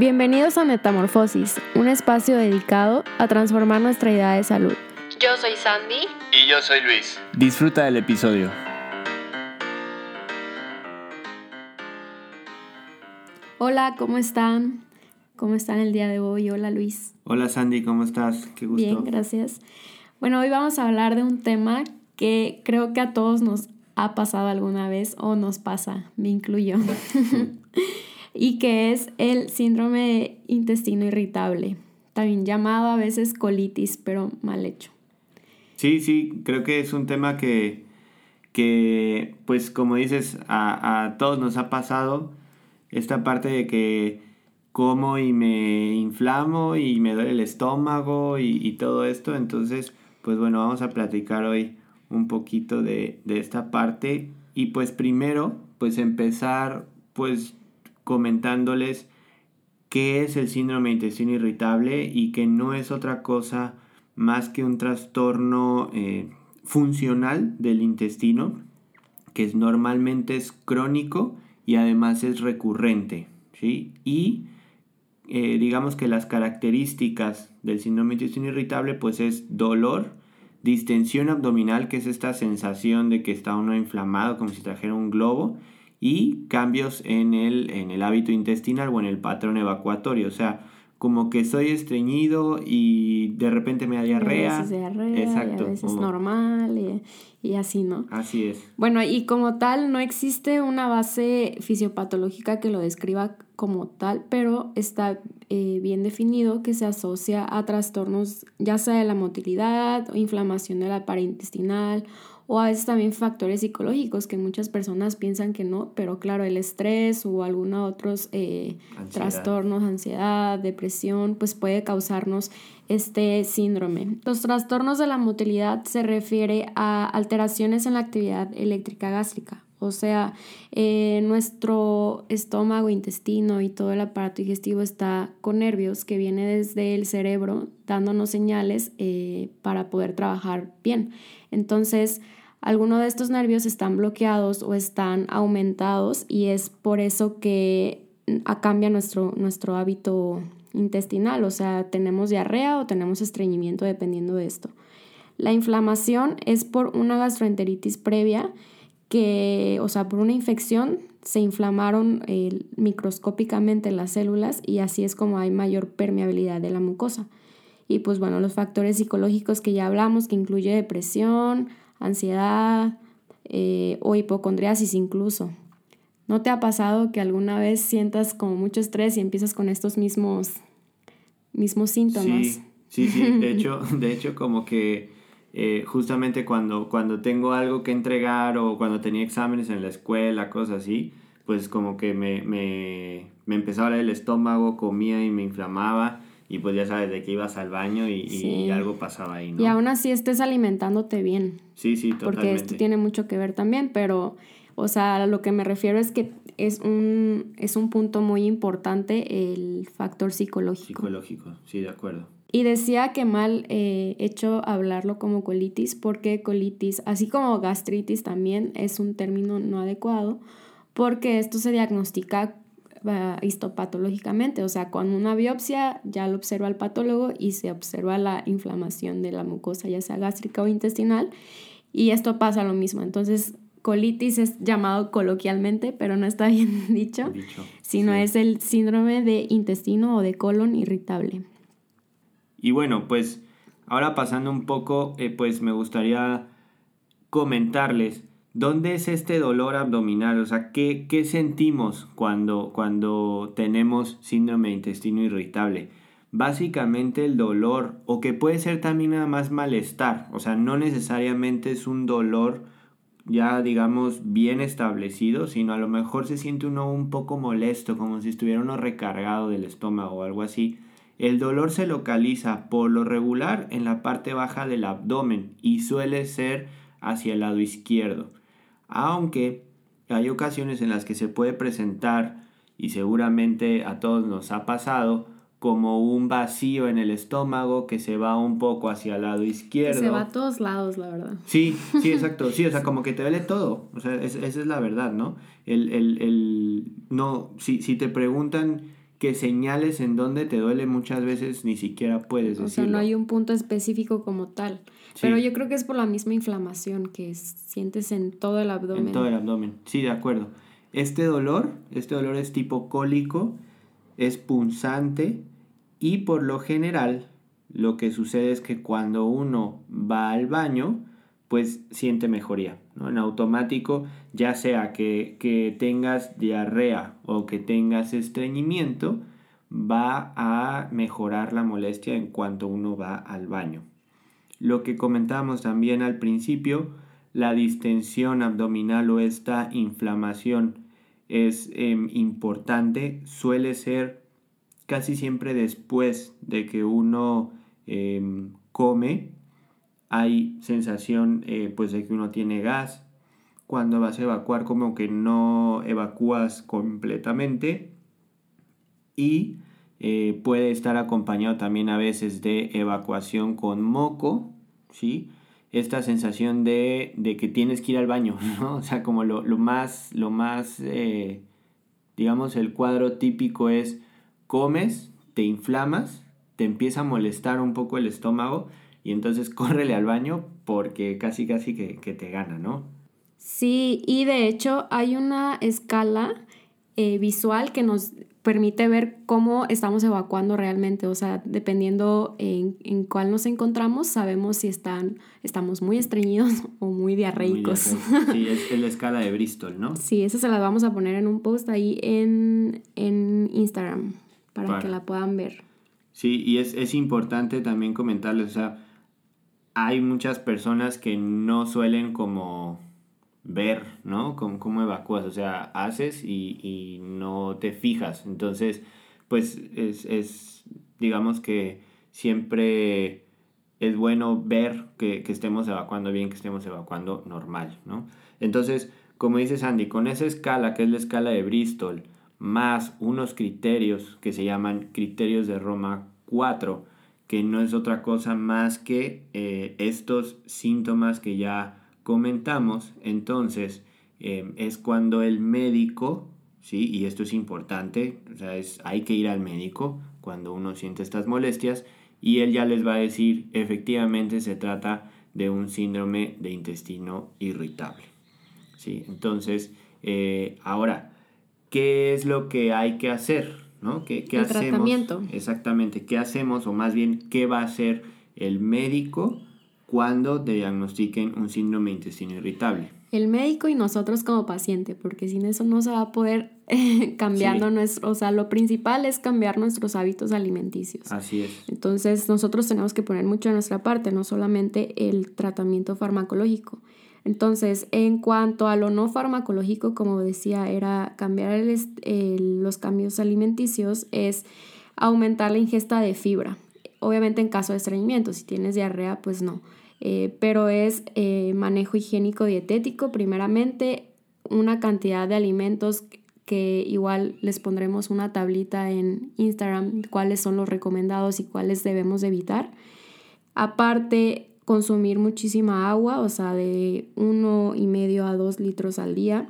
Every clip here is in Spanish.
Bienvenidos a Metamorfosis, un espacio dedicado a transformar nuestra idea de salud. Yo soy Sandy. Y yo soy Luis. Disfruta del episodio. Hola, ¿cómo están? ¿Cómo están el día de hoy? Hola Luis. Hola Sandy, ¿cómo estás? Qué gusto. Bien, gracias. Bueno, hoy vamos a hablar de un tema que creo que a todos nos ha pasado alguna vez o nos pasa, me incluyo, y que es el síndrome de intestino irritable, también llamado a veces colitis, pero mal hecho. Sí, sí, creo que es un tema que, que pues como dices, a, a todos nos ha pasado esta parte de que como y me inflamo y me duele el estómago y, y todo esto, entonces pues bueno, vamos a platicar hoy un poquito de, de, esta parte y pues primero pues empezar pues comentándoles qué es el síndrome de intestino irritable y que no es otra cosa más que un trastorno eh, funcional del intestino que es, normalmente es crónico y además es recurrente ¿sí? y eh, digamos que las características del síndrome de intestino irritable pues es dolor, distensión abdominal, que es esta sensación de que está uno inflamado como si trajera un globo, y cambios en el, en el hábito intestinal o en el patrón evacuatorio, o sea, como que soy estreñido y de repente me da diarrea. A veces diarrea, Exacto. Y a veces normal y, y, así, ¿no? Así es. Bueno, y como tal, no existe una base fisiopatológica que lo describa como tal, pero está eh, bien definido que se asocia a trastornos ya sea de la motilidad o inflamación de la pared intestinal o a veces también factores psicológicos que muchas personas piensan que no, pero claro, el estrés o algunos otros eh, trastornos, ansiedad, depresión, pues puede causarnos este síndrome. Los trastornos de la motilidad se refiere a alteraciones en la actividad eléctrica gástrica, o sea, eh, nuestro estómago, intestino y todo el aparato digestivo está con nervios que viene desde el cerebro dándonos señales eh, para poder trabajar bien. Entonces, algunos de estos nervios están bloqueados o están aumentados y es por eso que mm, cambia nuestro, nuestro hábito intestinal, o sea, tenemos diarrea o tenemos estreñimiento dependiendo de esto. La inflamación es por una gastroenteritis previa que, o sea, por una infección se inflamaron microscópicamente las células y así es como hay mayor permeabilidad de la mucosa. Y pues bueno, los factores psicológicos que ya hablamos, que incluye depresión, ansiedad eh, o hipocondriasis incluso. ¿No te ha pasado que alguna vez sientas como mucho estrés y empiezas con estos mismos, mismos síntomas? Sí, sí, sí. De hecho, de hecho como que eh, justamente cuando, cuando tengo algo que entregar o cuando tenía exámenes en la escuela, cosas así, pues como que me, me, me empezaba a el estómago, comía y me inflamaba y pues ya sabes de que ibas al baño y, algo pasaba ahí, ¿no? Y aún así estés alimentándote bien. Sí, sí, totalmente. Porque esto tiene mucho que ver también, pero, o sea, a lo que me refiero es que es un, es un punto muy importante el factor psicológico. Psicológico, sí, de acuerdo. Y decía que mal eh, hecho hablarlo como colitis, porque colitis, así como gastritis también es un término no adecuado, porque esto se diagnostica histopatológicamente, o sea, con una biopsia ya lo observa el patólogo y se observa la inflamación de la mucosa, ya sea gástrica o intestinal, y esto pasa lo mismo. Entonces, colitis es llamado coloquialmente, pero no está bien dicho, sino es el síndrome de intestino o de colon irritable. Y bueno, pues ahora pasando un poco, eh, pues me gustaría comentarles ¿Dónde es este dolor abdominal? O sea, ¿qué, qué sentimos cuando, cuando tenemos síndrome de intestino irritable? Básicamente el dolor, o que puede ser también nada más malestar, o sea, no necesariamente es un dolor ya digamos bien establecido, sino a lo mejor se siente uno un poco molesto, como si estuviera uno recargado del estómago o algo así. El dolor se localiza por lo regular en la parte baja del abdomen y suele ser hacia el lado izquierdo aunque hay ocasiones en las que se puede presentar, y seguramente a todos nos ha pasado, como un vacío en el estómago que se va un poco hacia el lado izquierdo. Se va a todos lados, la verdad. Sí, sí, exacto. Sí, o sea, como que te duele todo. O sea, esa es la verdad, ¿no? El, el, el, no, si, si te preguntan que señales en dónde te duele muchas veces ni siquiera puedes decirlo. O sea, no hay un punto específico como tal. Pero yo creo que es por la misma inflamación que sientes en todo el abdomen. En todo el abdomen, sí, de acuerdo. Este dolor, este dolor es tipo cólico, es punzante y por lo general lo que sucede es que cuando uno va al baño, pues siente mejoría. ¿no? En automático, ya sea que, que tengas diarrea o que tengas estreñimiento, va a mejorar la molestia en cuanto uno va al baño. Lo que comentábamos también al principio, la distensión abdominal o esta inflamación es em, importante, suele ser casi siempre después de que uno em, come, hay sensación eh, pues de que uno tiene gas, cuando vas a evacuar como que no evacúas completamente y eh, puede estar acompañado también a veces de evacuación con moco, ¿sí? Esta sensación de, que tienes que ir al baño, ¿no? O sea, como lo, más, lo más eh, digamos, el cuadro típico es comes, te inflamas, te empieza a molestar un poco el estómago y entonces córrele al baño porque casi casi que, que te gana, ¿no? Sí, y de hecho hay una escala eh, visual que nos permite ver cómo estamos evacuando realmente. O sea, dependiendo en, en cuál nos encontramos, sabemos si están, estamos muy estreñidos o muy diarreicos. sí, es, la escala de Bristol, ¿no? Sí, esa se la vamos a poner en un post ahí en, Instagram para, que la puedan ver. Sí, y es, es importante también comentarles, o sea, hay muchas personas que no suelen como ver, ¿no? Cómo, cómo evacúas, o sea, haces y, no te fijas. Entonces, pues es, digamos que siempre es bueno ver que, estemos evacuando bien, que estemos evacuando normal, ¿no? Entonces, como dice Sandy, con esa escala, que es la escala de Bristol, más unos criterios que se llaman criterios de Roma 4, que no es otra cosa más que eh, estos síntomas que ya comentamos, entonces em, es cuando el médico, ¿sí? y esto es importante, o sea, es, hay que ir al médico cuando uno siente estas molestias y él ya les va a decir, efectivamente se trata de un síndrome de intestino irritable. ¿sí? Entonces, eh, ahora, ¿qué es lo que hay que hacer? ¿No? ¿Qué, qué hacemos? Tratamiento. Exactamente, ¿qué hacemos? O más bien, ¿qué va a hacer el médico cuando diagnostiquen un síndrome de intestino irritable. El médico y nosotros como paciente, porque sin eso no se va a poder cambiando nuestro, o sea, lo principal es cambiar nuestros hábitos alimenticios. Así es. Entonces nosotros tenemos que poner mucho de nuestra parte, no solamente el tratamiento farmacológico. Entonces, en cuanto a lo no farmacológico, como decía, era cambiar los cambios alimenticios, es aumentar la ingesta de fibra. Obviamente en caso de estreñimiento, si tienes diarrea, pues no. Eh, pero es eh, manejo higiénico dietético, primeramente una cantidad de alimentos que igual les pondremos una tablita en Instagram, cuáles son los recomendados y cuáles debemos evitar. Aparte, consumir muchísima agua, o sea, de uno y medio a dos litros al día.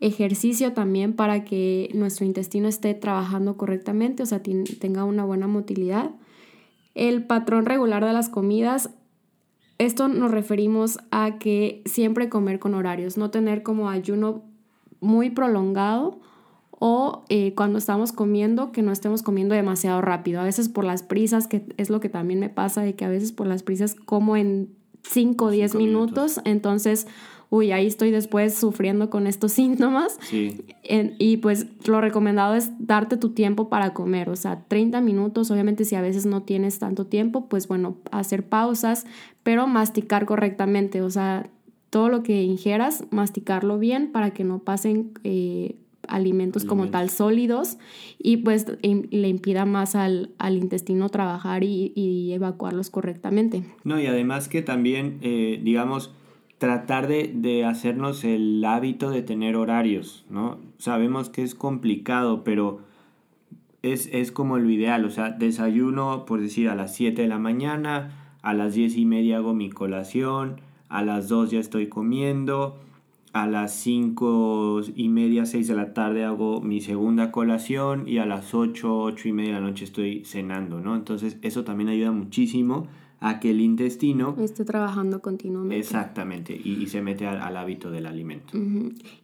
Ejercicio también para que nuestro intestino esté trabajando correctamente, o sea, tenga una buena motilidad. El patrón regular de las comidas, esto nos referimos a que siempre comer con horarios, no tener como ayuno muy prolongado o eh, cuando estamos comiendo que no estemos comiendo demasiado rápido. A veces por las prisas, que es lo que también me pasa, de que a veces por las prisas como en 5 o 10 minutos, entonces uy, ahí estoy después sufriendo con estos síntomas. Sí. y pues lo recomendado es darte tu tiempo para comer, o sea, 30 minutos, obviamente si a veces no tienes tanto tiempo, pues bueno, hacer pausas, pero masticar correctamente, o sea, todo lo que ingieras, masticarlo bien para que no pasen... Eh, alimentos como tal sólidos y pues le impida más al, intestino trabajar y, evacuarlos correctamente. No, y además que también, eh, digamos, tratar de, hacernos el hábito de tener horarios, ¿no? Sabemos que es complicado, pero es, es, como lo ideal, o sea, desayuno, por decir, a las 7 de la mañana, a las 10 y media hago mi colación, a las 2 ya estoy comiendo, a las 5 y media, 6 de la tarde hago mi segunda colación y a las 8, 8 y media de la noche estoy cenando, ¿no? Entonces eso también ayuda muchísimo a que el intestino esté trabajando continuamente. Exactamente, y, se mete al, hábito del alimento.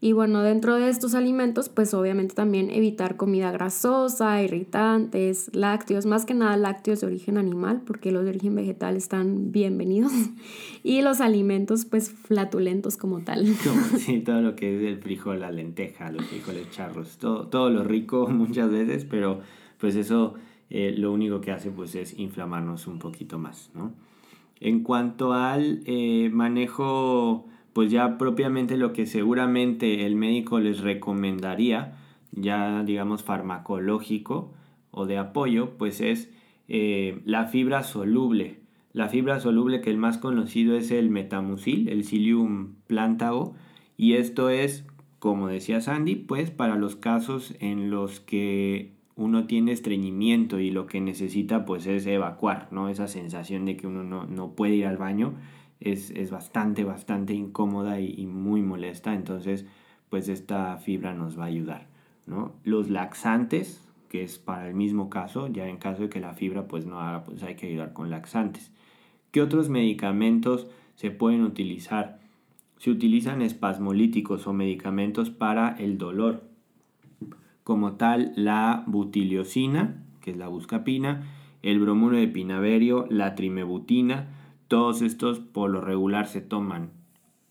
Y bueno, dentro de estos alimentos, pues obviamente también evitar comida grasosa, irritantes, lácteos, más que nada lácteos de origen animal, porque los de origen vegetal están bienvenidos. y los alimentos, pues flatulentos como tal. sí, todo lo que es el frijol, la lenteja, los frijoles charros, todo, todo lo rico muchas veces, pero pues eso eh, lo único que hace pues es inflamarnos un poquito más, ¿no? En cuanto al eh, manejo, pues ya propiamente lo que seguramente el médico les recomendaría, ya digamos farmacológico o de apoyo, pues es eh, la fibra soluble. La fibra soluble que el más conocido es el metamucil, el psyllium plantago, y esto es, como decía Sandy, pues para los casos en los que uno tiene estreñimiento y lo que necesita pues es evacuar, ¿no? Esa sensación de que uno no, puede ir al baño es, bastante, bastante incómoda y, muy molesta, entonces pues esta fibra nos va a ayudar, ¿no? Los laxantes, que es para el mismo caso, ya en caso de que la fibra pues no haga, pues hay que ayudar con laxantes. ¿Qué otros medicamentos se pueden utilizar? Se utilizan espasmolíticos o medicamentos para el dolor como tal la butiliosina, que es la buscapina, el bromuro de pinaverio, la trimebutina, todos estos por lo regular se toman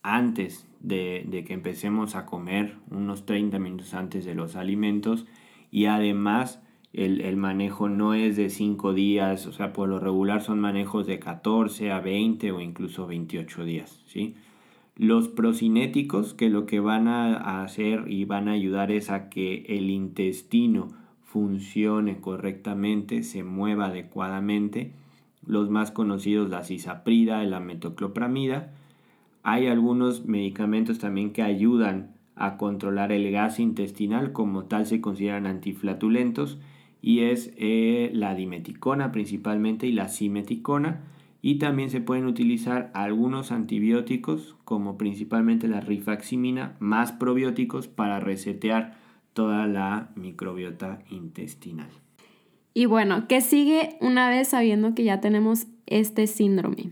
antes de, que empecemos a comer, unos 30 minutos antes de los alimentos y además el, el, manejo no es de 5 días, o sea, por lo regular son manejos de 14 a 20 o incluso 28 días, ¿sí? Los procinéticos que lo que van a hacer y van a ayudar es a que el intestino funcione correctamente, se mueva adecuadamente. Los más conocidos, la cisaprida y la metoclopramida. Hay algunos medicamentos también que ayudan a controlar el gas intestinal, como tal se consideran antiflatulentos, y es eh, la dimeticona principalmente y la simeticona y también se pueden utilizar algunos antibióticos, como principalmente la rifaximina, más probióticos para resetear toda la microbiota intestinal. Y bueno, ¿qué sigue una vez sabiendo que ya tenemos este síndrome?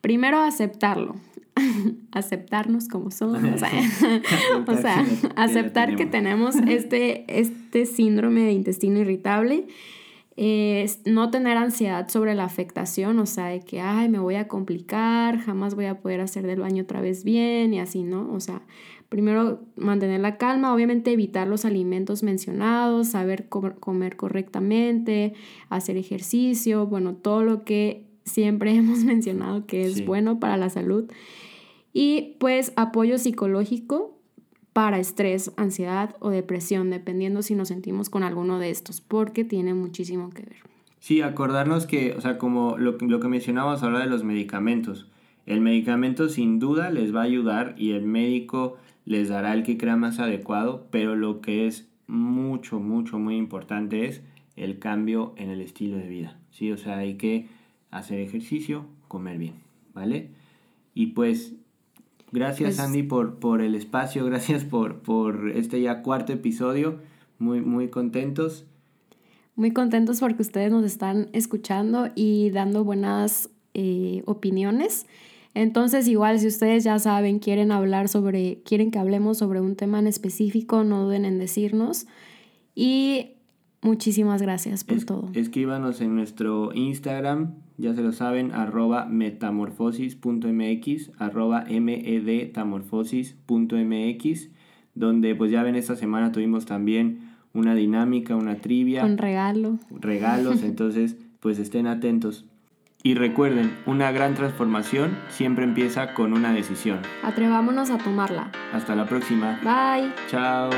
Primero aceptarlo, aceptarnos como somos, o sea, aceptar que tenemos este, este síndrome de intestino irritable no tener ansiedad sobre la afectación, o sea, de que, ay, me voy a complicar, jamás voy a poder hacer del baño otra vez bien y así, ¿no? O sea, primero mantener la calma, obviamente evitar los alimentos mencionados, saber comer correctamente, hacer ejercicio, bueno, todo lo que siempre hemos mencionado que es bueno para la salud. Y pues apoyo psicológico, para estrés, ansiedad o depresión, dependiendo si nos sentimos con alguno de estos, porque tiene muchísimo que ver. Sí, acordarnos que, o sea, como lo, lo que mencionábamos ahora de los medicamentos, el medicamento sin duda les va a ayudar y el médico les dará el que crea más adecuado, pero lo que es mucho, mucho, muy importante es el cambio en el estilo de vida, ¿sí? O sea, hay que hacer ejercicio, comer bien, ¿vale? Y pues Gracias, pues Andy, por, por el espacio, gracias por, por este ya cuarto episodio. Muy, muy contentos. Muy contentos porque ustedes nos están escuchando y dando buenas eh, opiniones. Entonces, igual, si ustedes ya saben, quieren hablar sobre, quieren que hablemos sobre un tema en específico, no duden en decirnos. Y muchísimas gracias por todo. Escríbanos en nuestro Instagram, ya se lo saben, arroba metamorfosis.mx, arroba medtamorfosis.mx, donde pues ya ven esta semana tuvimos también una dinámica, una trivia. Un regalo. Regalos, entonces pues estén atentos. Y recuerden, una gran transformación siempre empieza con una decisión. Atrevámonos a tomarla. Hasta la próxima. Bye. Chao.